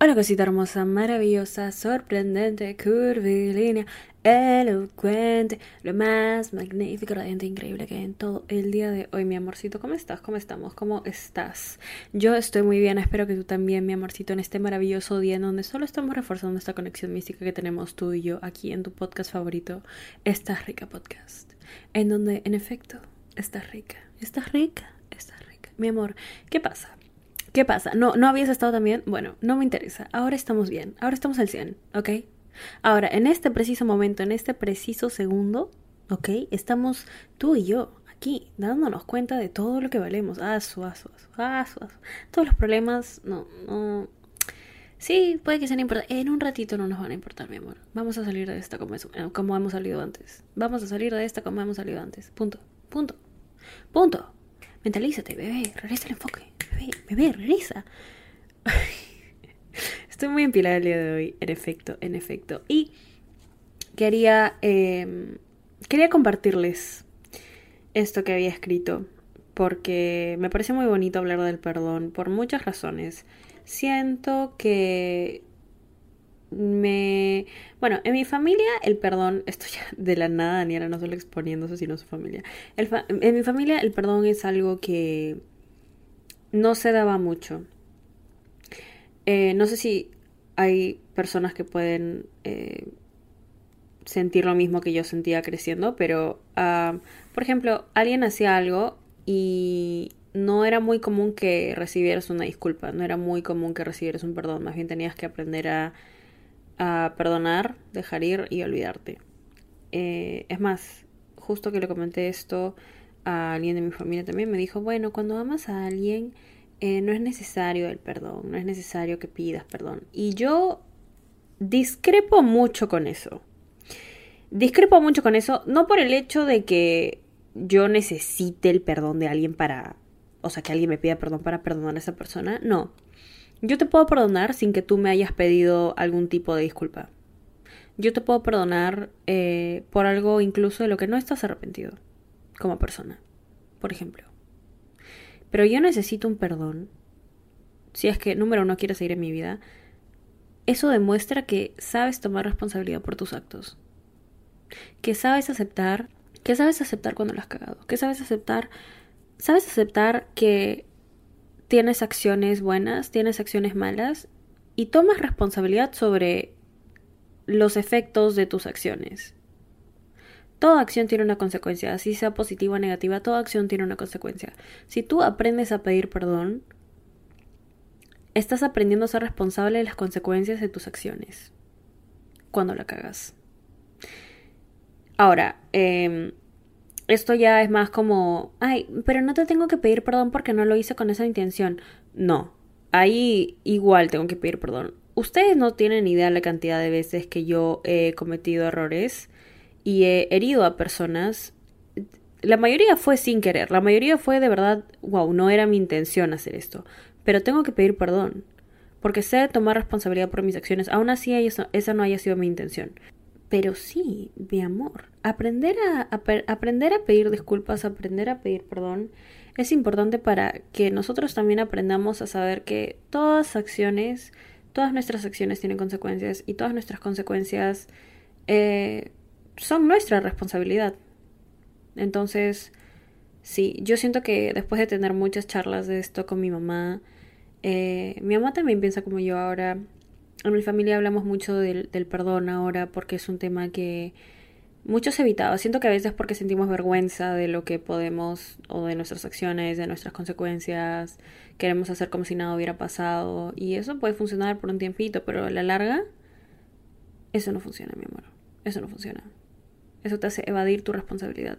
Hola cosita hermosa, maravillosa, sorprendente, curvilínea, elocuente, lo más magnífico, radiante, increíble que hay en todo el día de hoy, mi amorcito. ¿Cómo estás? ¿Cómo estamos? ¿Cómo estás? Yo estoy muy bien, espero que tú también, mi amorcito, en este maravilloso día en donde solo estamos reforzando esta conexión mística que tenemos tú y yo aquí en tu podcast favorito, Estás Rica Podcast. En donde, en efecto, estás rica, estás rica, estás rica. Mi amor, ¿qué pasa? ¿Qué pasa? ¿No, ¿No habías estado tan bien? Bueno, no me interesa. Ahora estamos bien. Ahora estamos al 100, ¿ok? Ahora, en este preciso momento, en este preciso segundo, ¿ok? Estamos tú y yo aquí, dándonos cuenta de todo lo que valemos. Ah, su, ah, su, ah, Todos los problemas, no, no. Sí, puede que sean importantes. En un ratito no nos van a importar, mi amor. Vamos a salir de esta como, como hemos salido antes. Vamos a salir de esta como hemos salido antes. Punto. Punto. Punto. Mentalízate, bebé. Regresa el enfoque. Bebé, bebé, regresa. Estoy muy empilada el día de hoy, en efecto, en efecto. Y quería, em, quería compartirles esto que había escrito, porque me parece muy bonito hablar del perdón por muchas razones. Siento que me... Bueno, en mi familia el perdón, esto ya de la nada, Daniela no solo exponiéndose, sino su familia. en mi familia el perdón es algo que no se daba mucho. Eh, no sé si hay personas que pueden eh, sentir lo mismo que yo sentía creciendo, pero, ah, por ejemplo, alguien hacía algo y no era muy común que recibieras una disculpa, no era muy común que recibieras un perdón, más bien tenías que aprender a, perdonar, dejar ir y olvidarte. Eh, es más, justo que le comenté esto a alguien de mi familia también, me dijo, bueno, cuando amas a alguien, eh, no es necesario el perdón, no es necesario que pidas perdón. Y yo discrepo mucho con eso. Discrepo mucho con eso, no por el hecho de que yo necesite el perdón de alguien para, o sea, que alguien me pida perdón para perdonar a esa persona, no. Yo te puedo perdonar sin que tú me hayas pedido algún tipo de disculpa. Yo te puedo perdonar eh, por algo incluso de lo que no estás arrepentido como persona, por ejemplo. Pero yo necesito un perdón. Si es que, número uno, quieres seguir en mi vida. Eso demuestra que sabes tomar responsabilidad por tus actos. Que sabes aceptar. Que sabes aceptar cuando lo has cagado. Que sabes aceptar. Sabes aceptar que tienes acciones buenas, tienes acciones malas. Y tomas responsabilidad sobre los efectos de tus acciones. Toda acción tiene una consecuencia, así sea positiva o negativa, toda acción tiene una consecuencia. Si tú aprendes a pedir perdón, estás aprendiendo a ser responsable de las consecuencias de tus acciones cuando la cagas. Ahora, em, esto ya es más como, ay, pero no te tengo que pedir perdón porque no lo hice con esa intención. No, ahí igual tengo que pedir perdón. Ustedes no tienen idea la cantidad de veces que yo he cometido errores y he herido a personas, la mayoría fue sin querer, la mayoría fue de verdad, wow, no era mi intención hacer esto, pero tengo que pedir perdón, porque sé tomar responsabilidad por mis acciones, aún así esa no haya sido mi intención. Pero sí, mi amor, aprender a, aprender a pedir disculpas, aprender a pedir perdón, es importante para que nosotros también aprendamos a saber que todas acciones, todas nuestras acciones tienen consecuencias y todas nuestras consecuencias eh, son nuestra responsabilidad. Entonces, sí, yo siento que después de tener muchas charlas de esto con mi mamá, eh, mi mamá también piensa como yo ahora. En mi familia hablamos mucho del, del perdón ahora porque es un tema que muchos evitaba. Siento que a veces porque sentimos vergüenza de lo que podemos o de nuestras acciones, de nuestras consecuencias, queremos hacer como si nada hubiera pasado y eso puede funcionar por un tiempito, pero a la larga eso no funciona, mi amor. Eso no funciona. Eso te hace evadir tu responsabilidad.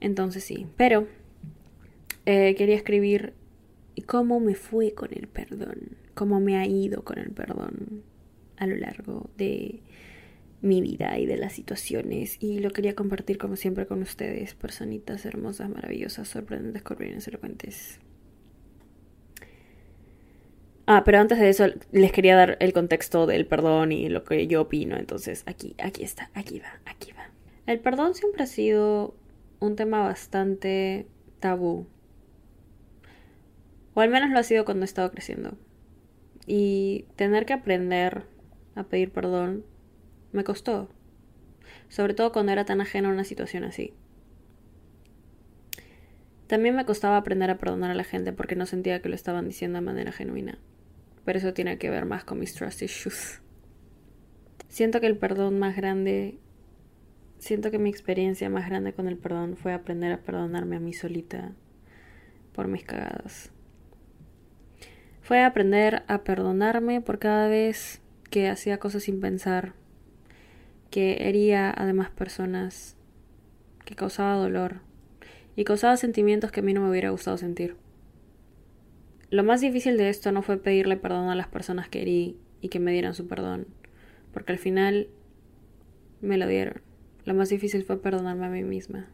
Entonces sí, pero eh, quería escribir cómo me fue con el perdón, cómo me ha ido con el perdón a lo largo de mi vida y de las situaciones y lo quería compartir como siempre con ustedes, personitas hermosas, maravillosas, sorprendentes, corrientes, elocuentes. Ah, pero antes de eso les quería dar el contexto del perdón y lo que yo opino. Entonces, aquí, aquí está, aquí va, aquí va. El perdón siempre ha sido un tema bastante tabú. O al menos lo ha sido cuando he estado creciendo. Y tener que aprender a pedir perdón me costó. Sobre todo cuando era tan ajena a una situación así. También me costaba aprender a perdonar a la gente porque no sentía que lo estaban diciendo de manera genuina. Pero eso tiene que ver más con mis trust issues. Siento que el perdón más grande, siento que mi experiencia más grande con el perdón fue aprender a perdonarme a mí solita por mis cagadas. Fue aprender a perdonarme por cada vez que hacía cosas sin pensar, que hería a demás personas, que causaba dolor y causaba sentimientos que a mí no me hubiera gustado sentir. Lo más difícil de esto no fue pedirle perdón a las personas que herí y que me dieran su perdón, porque al final me lo dieron. Lo más difícil fue perdonarme a mí misma.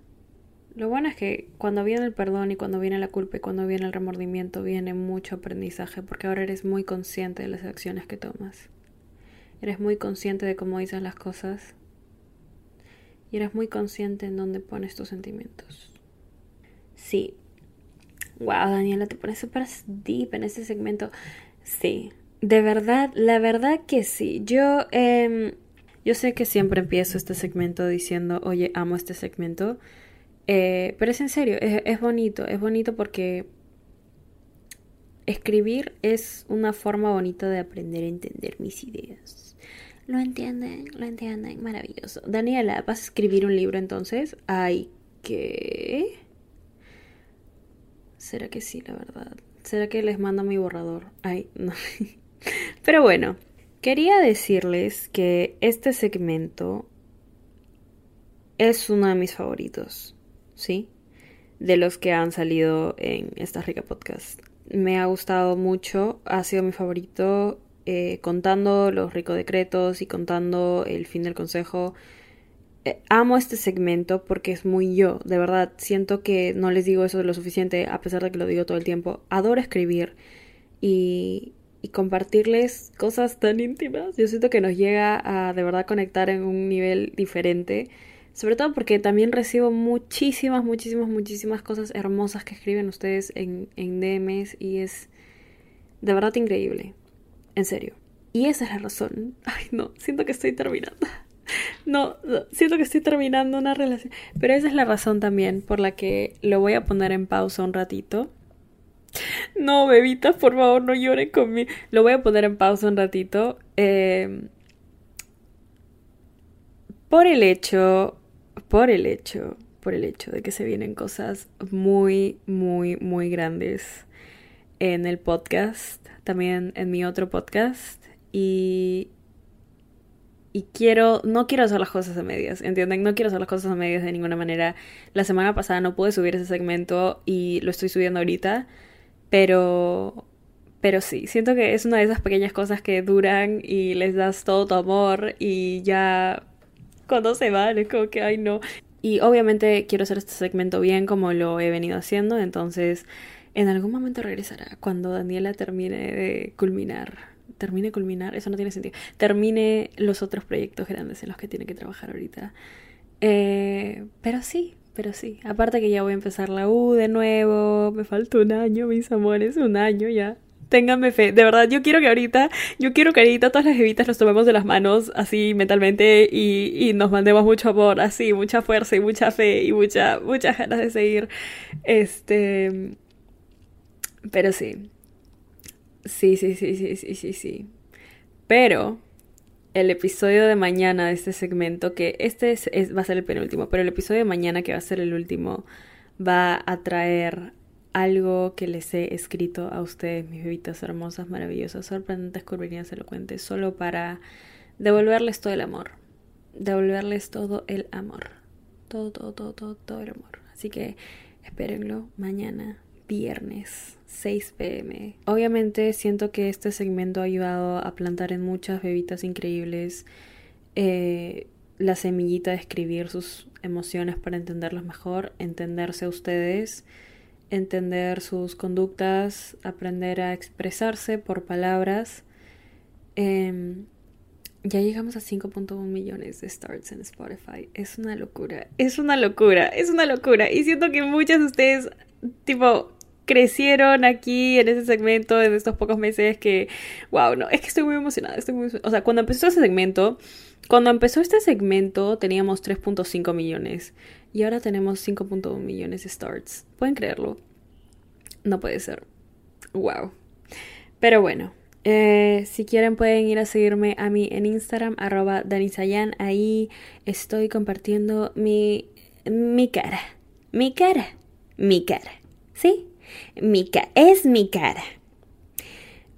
Lo bueno es que cuando viene el perdón y cuando viene la culpa y cuando viene el remordimiento viene mucho aprendizaje porque ahora eres muy consciente de las acciones que tomas. Eres muy consciente de cómo dices las cosas y eres muy consciente en dónde pones tus sentimientos. Sí. Wow, Daniela, te pones súper deep en ese segmento. Sí, de verdad, la verdad que sí. Yo, eh, yo sé que siempre empiezo este segmento diciendo, oye, amo este segmento. Eh, pero es en serio, es, es bonito, es bonito porque escribir es una forma bonita de aprender a entender mis ideas. Lo entienden, lo entienden, maravilloso. Daniela, ¿vas a escribir un libro entonces? Ay, ¿qué? ¿Será que sí, la verdad? ¿Será que les mando mi borrador? Ay, no. Pero bueno, quería decirles que este segmento es uno de mis favoritos, ¿sí? De los que han salido en esta rica podcast. Me ha gustado mucho, ha sido mi favorito eh, contando los ricos decretos y contando el fin del consejo. Eh, amo este segmento porque es muy yo, de verdad. Siento que no les digo eso lo suficiente, a pesar de que lo digo todo el tiempo. Adoro escribir y, y compartirles cosas tan íntimas. Yo siento que nos llega a de verdad conectar en un nivel diferente. Sobre todo porque también recibo muchísimas, muchísimas, muchísimas cosas hermosas que escriben ustedes en, en DMs y es de verdad increíble. En serio. Y esa es la razón. Ay, no, siento que estoy terminando. No, siento que estoy terminando una relación. Pero esa es la razón también por la que lo voy a poner en pausa un ratito no, bebitas, por favor, no lloren conmigo. Lo voy a poner en pausa un ratito. Eh, por el hecho, por el hecho, por el hecho de que se vienen cosas muy, muy, muy grandes en el podcast, también en mi otro podcast. Y y quiero, no quiero hacer las cosas a medias, ¿entienden? No quiero hacer las cosas a medias de ninguna manera. La semana pasada no pude subir ese segmento y lo estoy subiendo ahorita. Pero, pero sí, siento que es una de esas pequeñas cosas que duran y les das todo tu amor y ya cuando se van es como que, ay no. Y obviamente quiero hacer este segmento bien como lo he venido haciendo, entonces en algún momento regresará cuando Daniela termine de culminar. Termine culminar, eso no tiene sentido. Termine los otros proyectos grandes en los que tiene que trabajar ahorita. Eh, pero sí, pero sí, aparte que ya voy a empezar la U de nuevo, me falta un año, mis amores, un año ya. Ténganme fe, de verdad, yo quiero que ahorita, yo quiero que ahorita todas las evitas nos tomemos de las manos así mentalmente y, y nos mandemos mucho amor, así, mucha fuerza y mucha fe y mucha, muchas ganas de seguir. Este. Pero sí. Sí, sí, sí, sí, sí, sí, sí. Pero el episodio de mañana de este segmento, que este es, va a ser el penúltimo, pero el episodio de mañana, que va a ser el último, va a traer algo que les he escrito a ustedes, mis bebitas hermosas, maravillosas, sorprendentes, curvilíneas, elocuentes, solo para devolverles todo el amor. Devolverles todo el amor. Todo, todo, todo, todo, todo el amor. Así que espérenlo mañana, viernes. 6 pm. Obviamente siento que este segmento ha ayudado a plantar en muchas bebitas increíbles eh, la semillita de escribir sus emociones para entenderlos mejor, entenderse a ustedes, entender sus conductas, aprender a expresarse por palabras. Em, ya llegamos a 5.1 millones de starts en Spotify. Es una locura. Es una locura. Es una locura. Y siento que muchas de ustedes, tipo, crecieron aquí en ese segmento en estos pocos meses que, wow, no, es que estoy muy emocionada, estoy muy, o sea, cuando empezó ese segmento, cuando empezó este segmento teníamos 3.5 millones y ahora tenemos 5.1 millones de starts. ¿Pueden creerlo? No puede ser. Wow. Pero bueno, eh, si quieren pueden ir a seguirme a mí en Instagram, arroba danisayan. Ahí estoy compartiendo mi, mi cara. Mi cara. Mi cara. ¿Sí? Mi. Es mi cara.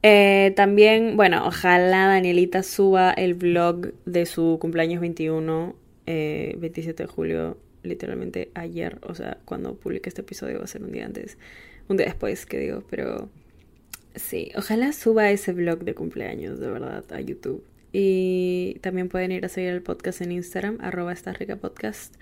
Eh, también, bueno, ojalá Danielita suba el vlog de su cumpleaños 21, 27 eh, de julio, literalmente ayer, o sea, cuando publique este episodio va a ser un día antes, un día después, que digo, pero Sí, ojalá suba ese vlog de cumpleaños, de verdad, a YouTube. Y también pueden ir a seguir el podcast en Instagram, arroba esta rica podcast.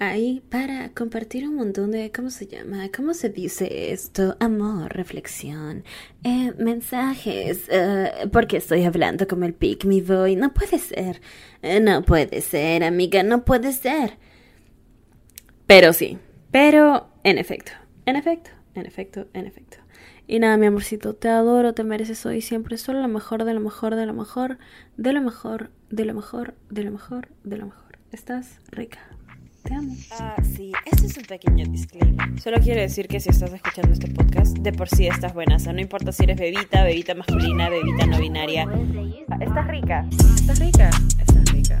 Ahí para compartir un montón de, ¿cómo se llama? ¿Cómo se dice esto? Amor, reflexión, eh, mensajes. Eh, porque estoy hablando como el pick me voy. No puede ser. Eh, no puede ser, amiga, no puede ser. Pero sí, pero en efecto, en efecto, en efecto, en efecto. Y nada, mi amorcito, te adoro, te mereces hoy siempre solo lo mejor, de lo mejor, de lo mejor, de lo mejor, de lo mejor, de lo mejor, de lo mejor. Estás rica. Te amo. Ah, sí, este es un pequeño disclaimer. Solo quiero decir que si estás escuchando este podcast, de por sí estás buena. O sea, no importa si eres bebita, bebita masculina, bebita no binaria. Estás rica. Estás rica. Estás rica.